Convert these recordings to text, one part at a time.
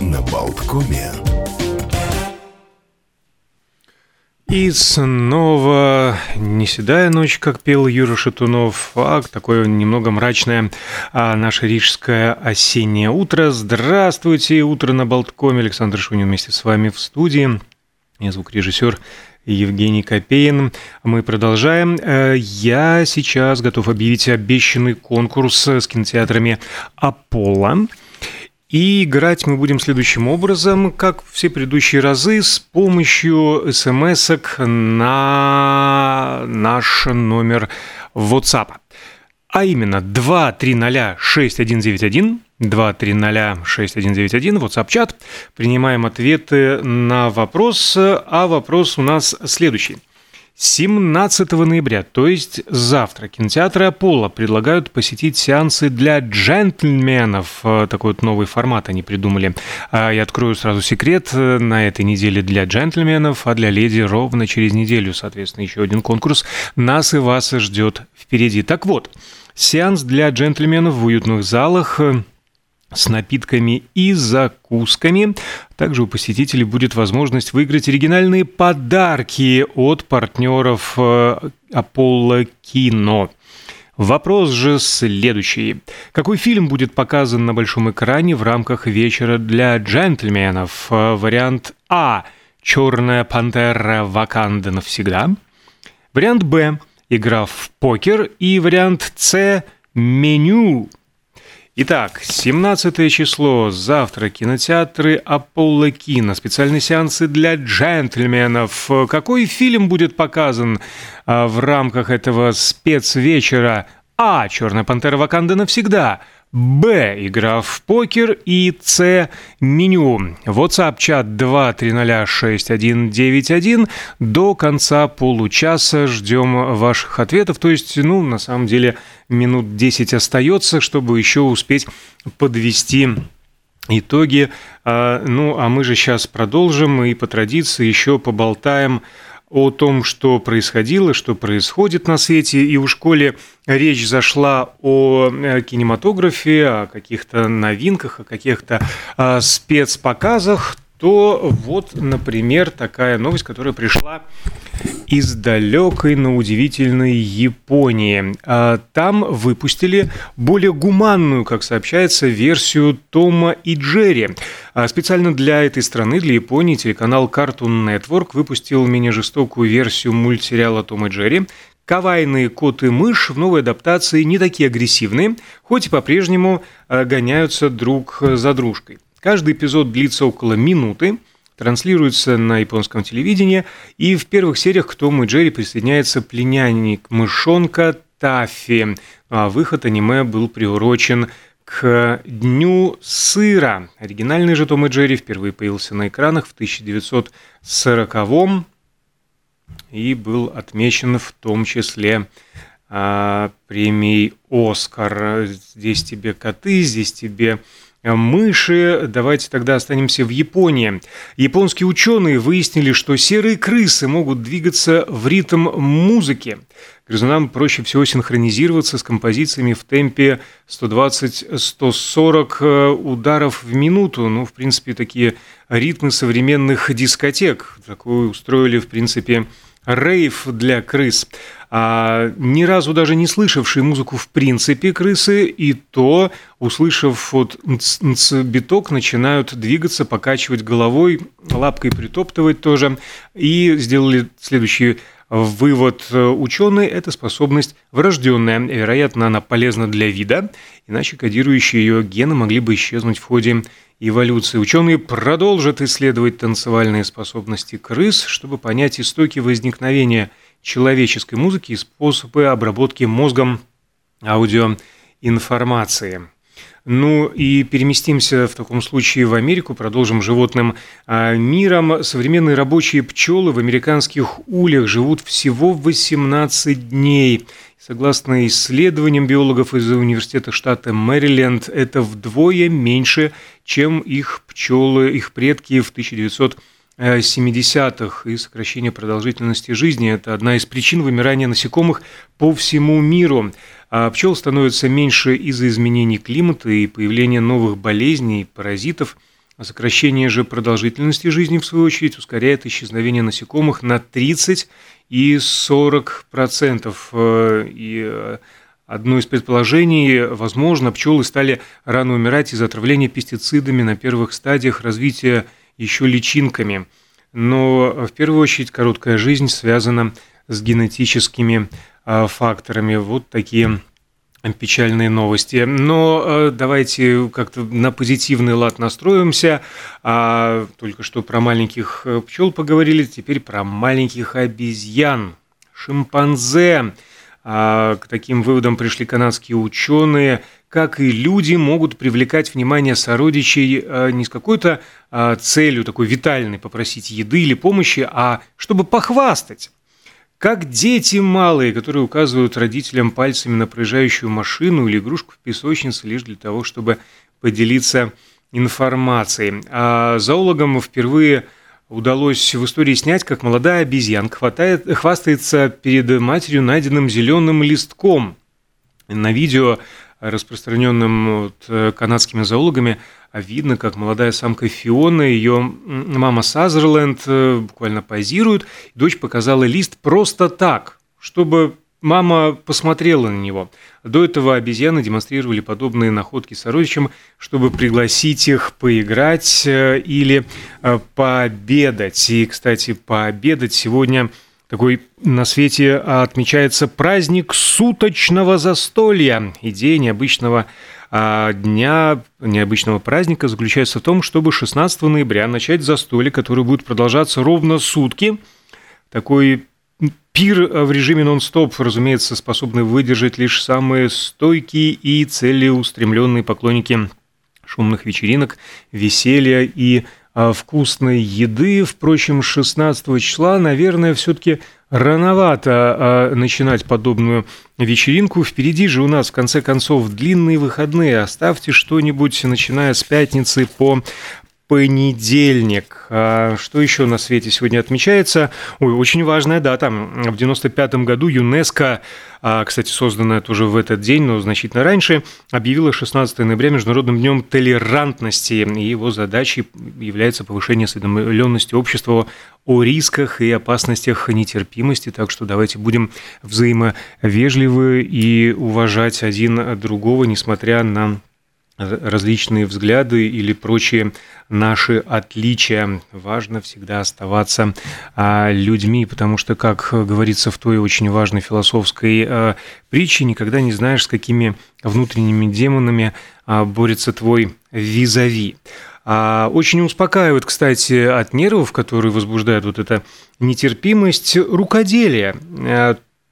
на Болткоме. И снова не седая ночь, как пел Юра Шатунов, а такое немного мрачное а, наше рижское осеннее утро. Здравствуйте, утро на Болткоме. Александр Шунин вместе с вами в студии. Я звукорежиссер Евгений Копейн. Мы продолжаем. Э, я сейчас готов объявить обещанный конкурс с кинотеатрами «Аполло». И играть мы будем следующим образом, как все предыдущие разы, с помощью смс на наш номер WhatsApp. А именно 2306191, 2306191, WhatsApp-чат. Принимаем ответы на вопрос, а вопрос у нас следующий – 17 ноября, то есть завтра, кинотеатры Аполло предлагают посетить сеансы для джентльменов. Э, такой вот новый формат они придумали. А я открою сразу секрет. Э, на этой неделе для джентльменов, а для леди ровно через неделю, соответственно, еще один конкурс. Нас и вас ждет впереди. Так вот, сеанс для джентльменов в уютных залах э, с напитками и закусками. Также у посетителей будет возможность выиграть оригинальные подарки от партнеров э, Apollo Кино. Вопрос же следующий. Какой фильм будет показан на большом экране в рамках вечера для джентльменов? Э, вариант А. «Черная пантера Ваканда навсегда». Вариант Б. «Игра в покер». И вариант С. «Меню». Итак, 17 число, завтра кинотеатры Аполло Кино, специальные сеансы для джентльменов. Какой фильм будет показан а, в рамках этого спецвечера? А. «Черная пантера Ваканда навсегда». Б. Игра в покер. И С. Меню. WhatsApp-чат 2306191. До конца получаса ждем ваших ответов. То есть, ну, на самом деле, минут 10 остается, чтобы еще успеть подвести итоги. А, ну, а мы же сейчас продолжим и по традиции еще поболтаем о том, что происходило, что происходит на свете, и у школе речь зашла о э, кинематографе, о каких-то новинках, о каких-то э, спецпоказах, то вот, например, такая новость, которая пришла из далекой, но удивительной Японии. А, там выпустили более гуманную, как сообщается, версию Тома и Джерри. А, специально для этой страны, для Японии, телеканал Cartoon Network выпустил менее жестокую версию мультсериала Том и Джерри, Кавайные кот и мышь в новой адаптации не такие агрессивные, хоть и по-прежнему а, гоняются друг за дружкой. Каждый эпизод длится около минуты, транслируется на японском телевидении, и в первых сериях к Тому и Джерри присоединяется племянник мышонка Таффи. А выход аниме был приурочен к Дню сыра. Оригинальный же Том и Джерри впервые появился на экранах в 1940-м и был отмечен в том числе а, премией «Оскар». Здесь тебе коты, здесь тебе мыши. Давайте тогда останемся в Японии. Японские ученые выяснили, что серые крысы могут двигаться в ритм музыки. Грызунам проще всего синхронизироваться с композициями в темпе 120-140 э, ударов в минуту. Ну, в принципе, такие ритмы современных дискотек. Такое устроили, в принципе, рейв для крыс. А, ни разу даже не слышавшие музыку в принципе крысы, и то, услышав вот биток, начинают двигаться, покачивать головой, лапкой притоптывать тоже, и сделали следующий вывод ученые – это способность врожденная. Вероятно, она полезна для вида, иначе кодирующие ее гены могли бы исчезнуть в ходе эволюции. Ученые продолжат исследовать танцевальные способности крыс, чтобы понять истоки возникновения человеческой музыки и способы обработки мозгом аудиоинформации. Ну и переместимся в таком случае в Америку, продолжим животным а, миром. Современные рабочие пчелы в американских ульях живут всего 18 дней. Согласно исследованиям биологов из университета штата Мэриленд, это вдвое меньше, чем их пчелы, их предки в 1970-х. И сокращение продолжительности жизни – это одна из причин вымирания насекомых по всему миру. А пчел становится меньше из-за изменений климата и появления новых болезней, паразитов. Сокращение же продолжительности жизни, в свою очередь, ускоряет исчезновение насекомых на 30 и 40 процентов. Э, и э, одно из предположений, возможно, пчелы стали рано умирать из-за отравления пестицидами на первых стадиях развития еще личинками. Но в первую очередь короткая жизнь связана с генетическими э, факторами. Вот такие печальные новости. Но э, давайте как-то на позитивный лад настроимся. А, только что про маленьких э, пчел поговорили, теперь про маленьких обезьян, шимпанзе. А, к таким выводам пришли канадские ученые. Как и люди могут привлекать внимание сородичей а, не с какой-то а, целью такой витальной попросить еды или помощи, а чтобы похвастать. Как дети малые, которые указывают родителям пальцами на проезжающую машину или игрушку в песочнице лишь для того, чтобы поделиться информацией. А зоологам впервые удалось в истории снять, как молодая обезьянка хватает, хвастается перед матерью найденным зеленым листком. На видео, распространенном вот, э, канадскими зоологами, видно, как молодая самка Фиона, ее мама Сазерленд э, буквально позирует. Дочь показала лист просто так, чтобы мама посмотрела на него. До этого обезьяны демонстрировали подобные находки сородичам, чтобы пригласить их поиграть э, или э, пообедать. И, кстати, пообедать сегодня такой на свете отмечается праздник суточного застолья. Идея необычного а дня необычного праздника заключается в том, чтобы 16 ноября начать застолье, которое будет продолжаться ровно сутки. Такой пир в режиме нон-стоп, разумеется, способны выдержать лишь самые стойкие и целеустремленные поклонники шумных вечеринок, веселья и а, вкусной еды. Впрочем, 16 числа, наверное, все-таки рановато а, начинать подобную вечеринку. Впереди же у нас, в конце концов, длинные выходные. Оставьте что-нибудь, начиная с пятницы по понедельник. А что еще на свете сегодня отмечается? Ой, очень важная дата. В 95 году ЮНЕСКО, а, кстати, созданная тоже в этот день, но значительно раньше, объявила 16 ноября Международным днем толерантности. И его задачей является повышение осведомленности общества о рисках и опасностях нетерпимости. Так что давайте будем взаимовежливы и уважать один другого, несмотря на различные взгляды или прочие наши отличия. Важно всегда оставаться а, людьми, потому что, как говорится в той очень важной философской а, притче, никогда не знаешь, с какими внутренними демонами а, борется твой визави. Очень успокаивает, кстати, от нервов, которые возбуждают вот эта нетерпимость, рукоделие.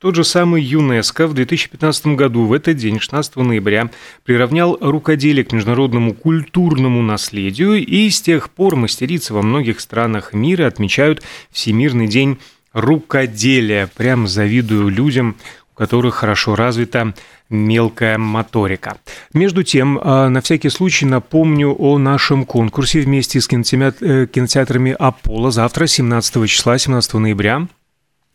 Тот же самый ЮНЕСКО в 2015 году, в этот день, 16 ноября, приравнял рукоделие к международному культурному наследию, и с тех пор мастерицы во многих странах мира отмечают Всемирный день рукоделия. Прям завидую людям, у которых хорошо развита мелкая моторика. Между тем, а, на всякий случай напомню о нашем конкурсе вместе с э, кинотеатрами «Аполло» завтра, 17 числа, 17 ноября.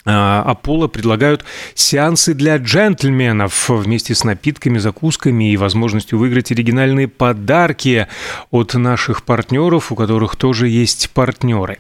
Аполло предлагают сеансы для джентльменов вместе с напитками, закусками и возможностью выиграть оригинальные подарки от наших партнеров, у которых тоже есть партнеры.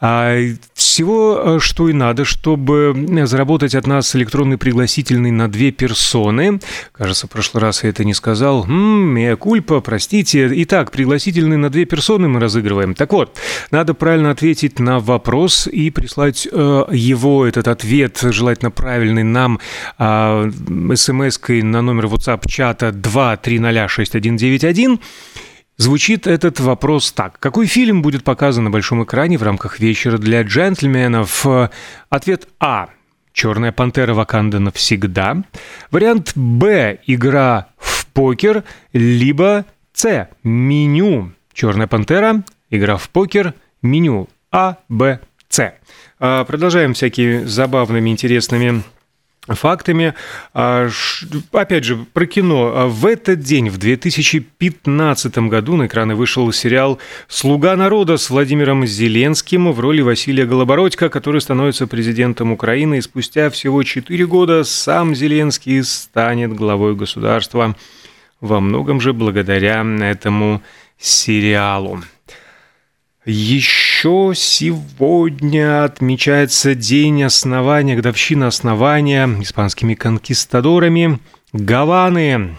А, всего, э, что и надо, чтобы заработать от нас электронный пригласительный на две персоны. Кажется, в прошлый раз я это не сказал. Мея кульпа, простите. Итак, пригласительный на две персоны мы разыгрываем. Так вот, надо правильно ответить на вопрос и прислать э, его, этот ответ, желательно правильный, нам э, смс-кой на номер WhatsApp чата 2306191. Звучит этот вопрос так. Какой фильм будет показан на большом экране в рамках вечера для джентльменов? Ответ А. «Черная пантера Ваканда навсегда». Вариант Б. «Игра в покер». Либо С. «Меню». «Черная пантера», «Игра в покер», «Меню». А, Б, С. А, продолжаем всякими забавными, интересными фактами. А, опять же, про кино. А, в этот день, в 2015 году, на экраны вышел сериал «Слуга народа» с Владимиром Зеленским в роли Василия Голобородька, который становится президентом Украины. И спустя всего 4 года сам Зеленский станет главой государства. Во многом же благодаря этому сериалу. Еще сегодня отмечается день основания, годовщина основания испанскими конкистадорами Гаваны.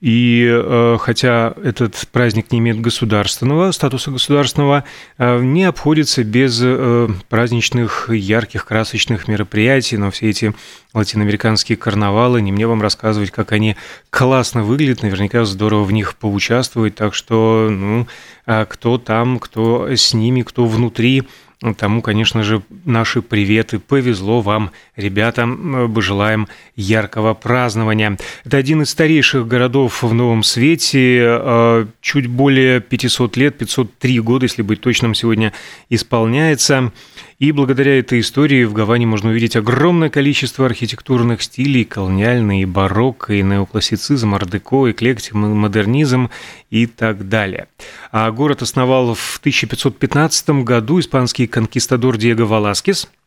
И э, хотя этот праздник не имеет государственного статуса государственного, э, не обходится без э, праздничных, ярких, красочных мероприятий, но все эти латиноамериканские карнавалы, не мне вам рассказывать, как они классно выглядят, наверняка здорово в них поучаствовать, так что, ну, а кто там, кто с ними, кто внутри, Тому, конечно же, наши приветы. Повезло вам, ребята. Желаем яркого празднования. Это один из старейших городов в Новом Свете. А, чуть более 500 лет, 503 года, если быть точным, сегодня исполняется. И благодаря этой истории в Гаване можно увидеть огромное количество архитектурных стилей, колониальный, барокко, и неоклассицизм, ардеко, эклектик, модернизм и так далее. А город основал в 1515 году испанский конкистадор Диего Валаскес –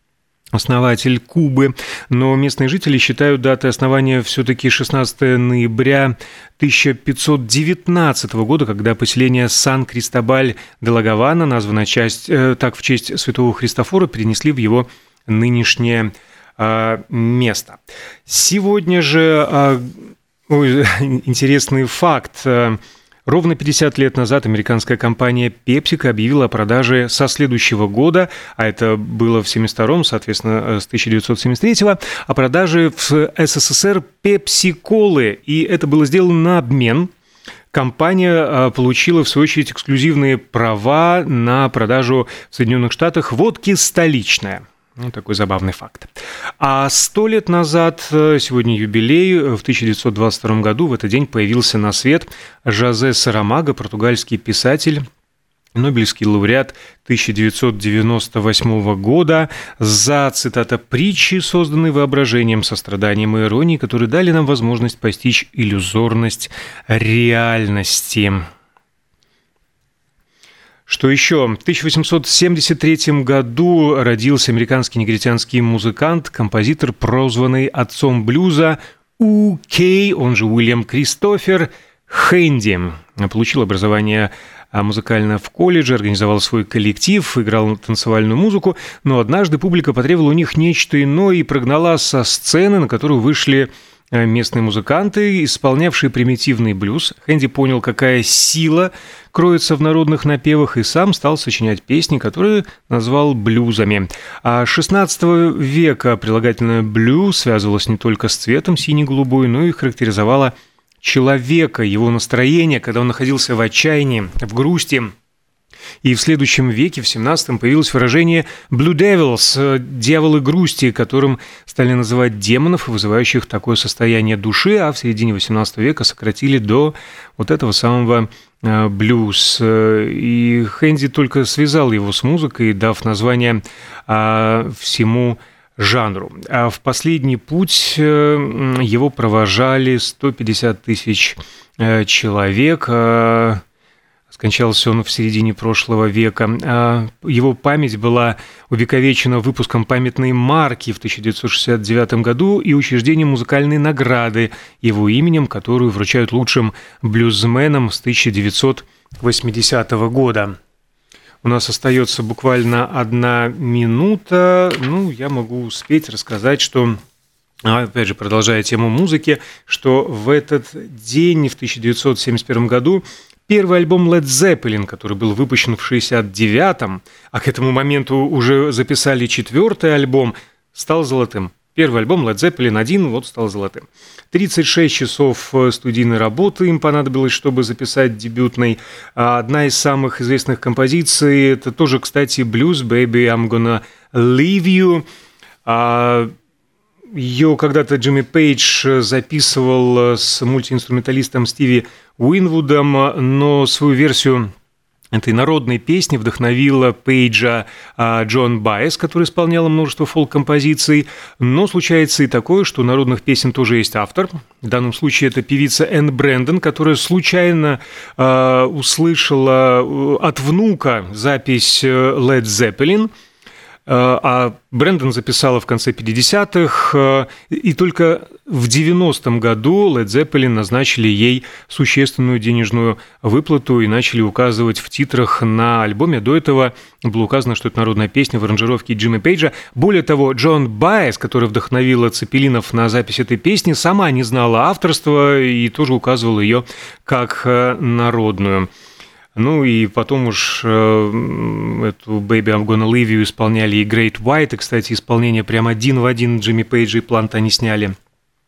основатель Кубы, но местные жители считают датой основания все-таки 16 ноября 1519 года, когда поселение Сан-Кристобаль де Лагавана, названное часть, э, так в честь святого Христофора, перенесли в его нынешнее э, место. Сегодня же э, интересный факт. Э, Ровно 50 лет назад американская компания PepsiCo объявила о продаже со следующего года, а это было в 72-м, соответственно, с 1973-го, о продаже в СССР Пепси-колы. И это было сделано на обмен компания а, получила, в свою очередь, эксклюзивные права на продажу в Соединенных Штатах водки «Столичная». Ну, такой забавный факт. А сто лет назад, э, сегодня юбилей, в 1922 году в этот день появился на свет Жозе Сарамага, португальский писатель, Нобелевский лауреат 1998 года за, цитата, «притчи, созданные воображением, состраданием и иронией, которые дали нам возможность постичь иллюзорность реальности». Что еще? В 1873 году родился американский негритянский музыкант, композитор, прозванный отцом блюза У. Кей, он же Уильям Кристофер Хэнди. Получил образование а, музыкально в колледже, организовал свой коллектив, играл танцевальную музыку, но однажды публика потребовала у них нечто иное и прогнала со сцены, на которую вышли местные музыканты, исполнявшие примитивный блюз. Хэнди понял, какая сила кроется в народных напевах, и сам стал сочинять песни, которые назвал блюзами. А 16 века прилагательное «блю» связывалось не только с цветом синий-голубой, но и характеризовало человека, его настроение, когда он находился в отчаянии, в грусти – и в следующем веке, в 17-м, появилось выражение «blue devils» э, – «дьяволы грусти», которым стали называть демонов, вызывающих такое состояние души, а в середине 18 века сократили до вот этого самого э, блюз. Э, и Хэнди только связал его с музыкой, дав название а, всему жанру. А в последний путь его провожали 150 тысяч человек. Скончался он в середине прошлого века. А его память была увековечена выпуском памятной марки в 1969 году и учреждением музыкальной награды его именем, которую вручают лучшим блюзменам с 1980 года. У нас остается буквально одна минута. Ну, я могу успеть рассказать, что а, опять же, продолжая тему музыки, что в этот день, в 1971 году, Первый альбом Led Zeppelin, который был выпущен в 69-м, а к этому моменту уже записали четвертый альбом, стал золотым. Первый альбом Led Zeppelin 1 вот стал золотым. 36 часов э, студийной работы им понадобилось, чтобы записать дебютный. А одна из самых известных композиций, это тоже, кстати, блюз «Baby, I'm gonna leave you». А, Ее когда-то Джимми Пейдж записывал э, с мультиинструменталистом Стиви Уинвудом, но свою версию этой народной песни вдохновила Пейджа а, Джон Байес, который исполняла множество фолк-композиций. Но случается и такое, что у народных песен тоже есть автор. В данном случае это певица Энн Брэндон, которая случайно э, услышала от внука запись Led Zeppelin – а Брэндон записала в конце 50-х, и только в 90-м году Led Zeppelin назначили ей существенную денежную выплату и начали указывать в титрах на альбоме. До этого было указано, что это народная песня в аранжировке Джимми Пейджа. Более того, Джон Байес, который вдохновила Цепелинов на запись этой песни, сама не знала авторства и тоже указывала ее как народную. Ну и потом уж э, эту «Baby, I'm gonna leave you» исполняли и Great White, и, кстати, исполнение прям один в один Джимми Пейджа и Планта они сняли.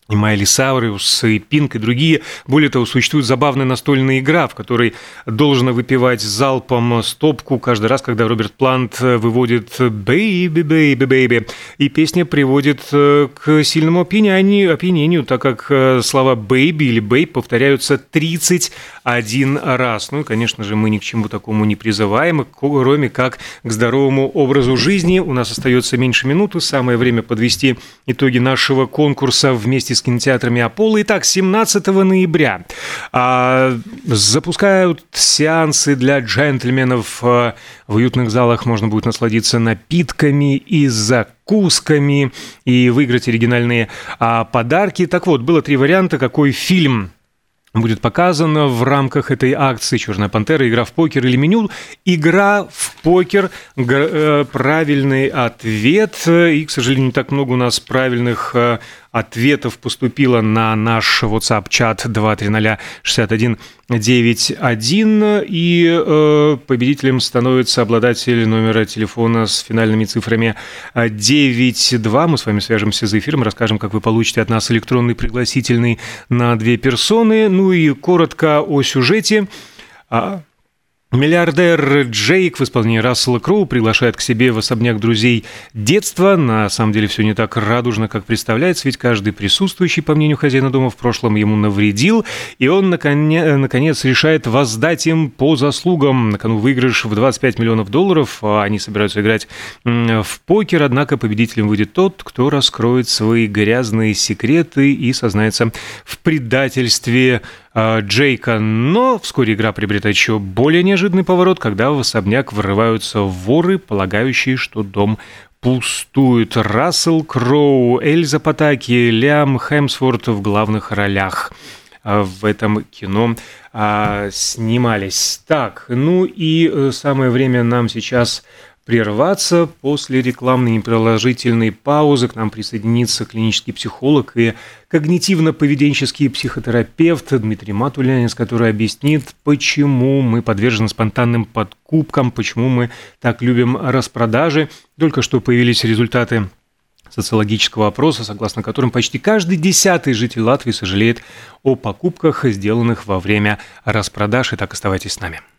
И Майли Сауриус, и Пинк, и другие. Более того, существует забавная настольная игра, в которой должно выпивать залпом стопку каждый раз, когда Роберт Плант выводит «Baby, baby, baby», и песня приводит э, к сильному опьянению, опьянению так как э, слова «baby» или «babe» повторяются 31 раз. Ну и, конечно же, мы ни к чему такому не призываем, кроме как к здоровому образу жизни. У нас остается меньше минуты, самое время подвести итоги нашего конкурса вместе с с кинотеатрами Аполло. Итак, 17 ноября а, запускают сеансы для джентльменов. А, в уютных залах можно будет насладиться напитками и закусками и выиграть оригинальные а, подарки. Так вот, было три варианта, какой фильм будет показано в рамках этой акции «Черная пантера», игра в покер или меню. Игра в покер, э, правильный ответ. И, к сожалению, не так много у нас правильных э, ответов поступило на наш WhatsApp-чат 2306191, и э, победителем становится обладатель номера телефона с финальными цифрами 92. Мы с вами свяжемся за эфиром, расскажем, как вы получите от нас электронный пригласительный на две персоны. Ну и коротко о сюжете. А, Миллиардер Джейк в исполнении Рассела Кроу приглашает к себе в особняк друзей детства. На самом деле все не так радужно, как представляется, ведь каждый присутствующий, по мнению хозяина дома, в прошлом ему навредил, и он, наконец, решает воздать им по заслугам. На кону выигрыш в 25 миллионов долларов, а они собираются играть в покер, однако победителем выйдет тот, кто раскроет свои грязные секреты и сознается в предательстве Джейка, но вскоре игра приобретает еще более неожиданный поворот, когда в особняк врываются воры, полагающие, что дом пустует. Рассел Кроу, Эльза Патаки, Лиам Хемсворт в главных ролях э, в этом кино а, снимались. Так, ну и э, самое время нам сейчас прерваться. После рекламной непродолжительной паузы к нам присоединится клинический психолог и когнитивно-поведенческий психотерапевт Дмитрий Матулянец, который объяснит, почему мы подвержены спонтанным подкупкам, почему мы так любим распродажи. Только что появились результаты социологического опроса, согласно которым почти каждый десятый житель Латвии сожалеет о покупках, сделанных во время распродаж. Итак, оставайтесь с нами.